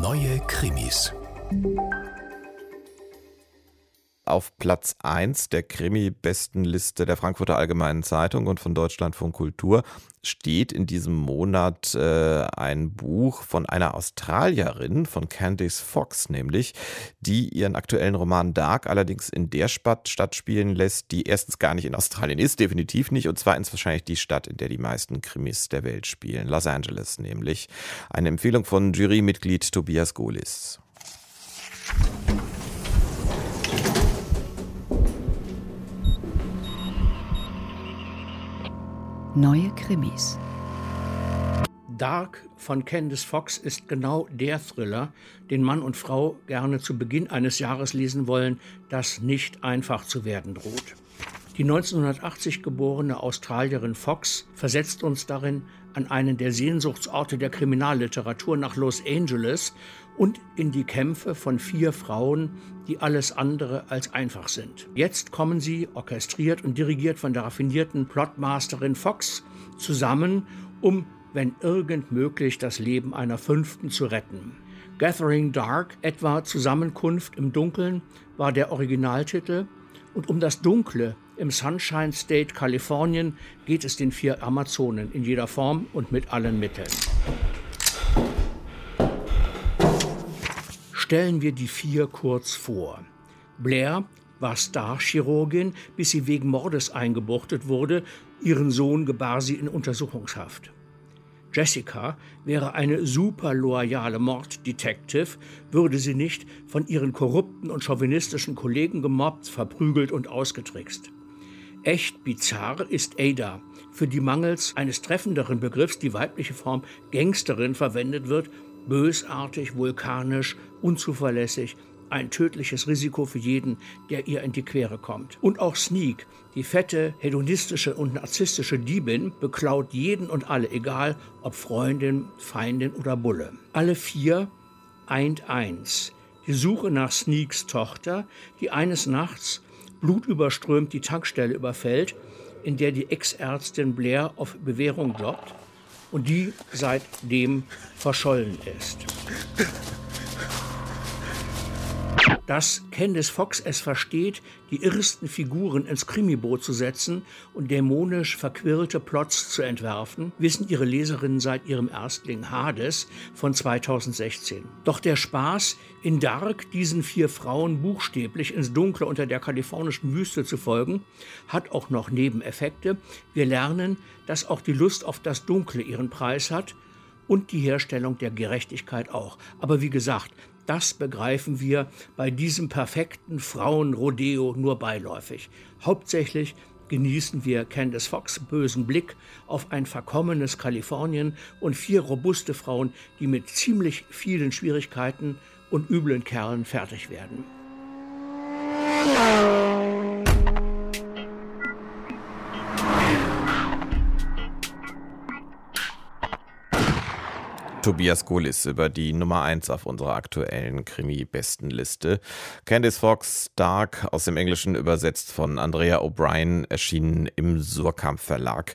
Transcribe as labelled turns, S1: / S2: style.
S1: Neue Krimis.
S2: Auf Platz 1 der Krimi-Bestenliste der Frankfurter Allgemeinen Zeitung und von Deutschlandfunk Kultur steht in diesem Monat äh, ein Buch von einer Australierin, von Candice Fox nämlich, die ihren aktuellen Roman Dark allerdings in der Stadt stattspielen lässt, die erstens gar nicht in Australien ist, definitiv nicht, und zweitens wahrscheinlich die Stadt, in der die meisten Krimis der Welt spielen, Los Angeles nämlich. Eine Empfehlung von Jurymitglied Tobias Golis.
S3: Neue Krimis.
S4: Dark von Candice Fox ist genau der Thriller, den Mann und Frau gerne zu Beginn eines Jahres lesen wollen, das nicht einfach zu werden droht. Die 1980 geborene Australierin Fox versetzt uns darin an einen der Sehnsuchtsorte der Kriminalliteratur nach Los Angeles und in die Kämpfe von vier Frauen, die alles andere als einfach sind. Jetzt kommen sie, orchestriert und dirigiert von der raffinierten Plotmasterin Fox, zusammen, um, wenn irgend möglich, das Leben einer Fünften zu retten. Gathering Dark, etwa Zusammenkunft im Dunkeln, war der Originaltitel, und um das Dunkle im Sunshine State Kalifornien geht es den vier Amazonen in jeder Form und mit allen Mitteln. Stellen wir die vier kurz vor. Blair war Starchirurgin, bis sie wegen Mordes eingebuchtet wurde. Ihren Sohn gebar sie in Untersuchungshaft. Jessica wäre eine super loyale Morddetective, würde sie nicht von ihren korrupten und chauvinistischen Kollegen gemobbt, verprügelt und ausgetrickst. Echt bizarr ist Ada, für die mangels eines treffenderen Begriffs die weibliche Form Gangsterin verwendet wird bösartig, vulkanisch, unzuverlässig, ein tödliches Risiko für jeden, der ihr in die Quere kommt. Und auch Sneak, die fette, hedonistische und narzisstische Diebin, beklaut jeden und alle, egal ob Freundin, Feindin oder Bulle. Alle vier eint eins. Die Suche nach Sneaks Tochter, die eines Nachts blutüberströmt die Tankstelle überfällt, in der die Ex-Ärztin Blair auf Bewährung jobbt und die seitdem verschollen ist. Dass Candice Fox es versteht, die irrsten Figuren ins Krimiboot zu setzen und dämonisch verquirlte Plots zu entwerfen, wissen ihre Leserinnen seit ihrem Erstling Hades von 2016. Doch der Spaß, in Dark diesen vier Frauen buchstäblich ins Dunkle unter der kalifornischen Wüste zu folgen, hat auch noch Nebeneffekte. Wir lernen, dass auch die Lust auf das Dunkle ihren Preis hat und die Herstellung der Gerechtigkeit auch. Aber wie gesagt, das begreifen wir bei diesem perfekten Frauenrodeo nur beiläufig. Hauptsächlich genießen wir Candace Fox bösen Blick auf ein verkommenes Kalifornien und vier robuste Frauen, die mit ziemlich vielen Schwierigkeiten und üblen Kerlen fertig werden.
S2: Tobias Golis über die Nummer 1 auf unserer aktuellen Krimi-Bestenliste. Candice Fox Dark aus dem Englischen übersetzt von Andrea O'Brien erschienen im Surkamp Verlag.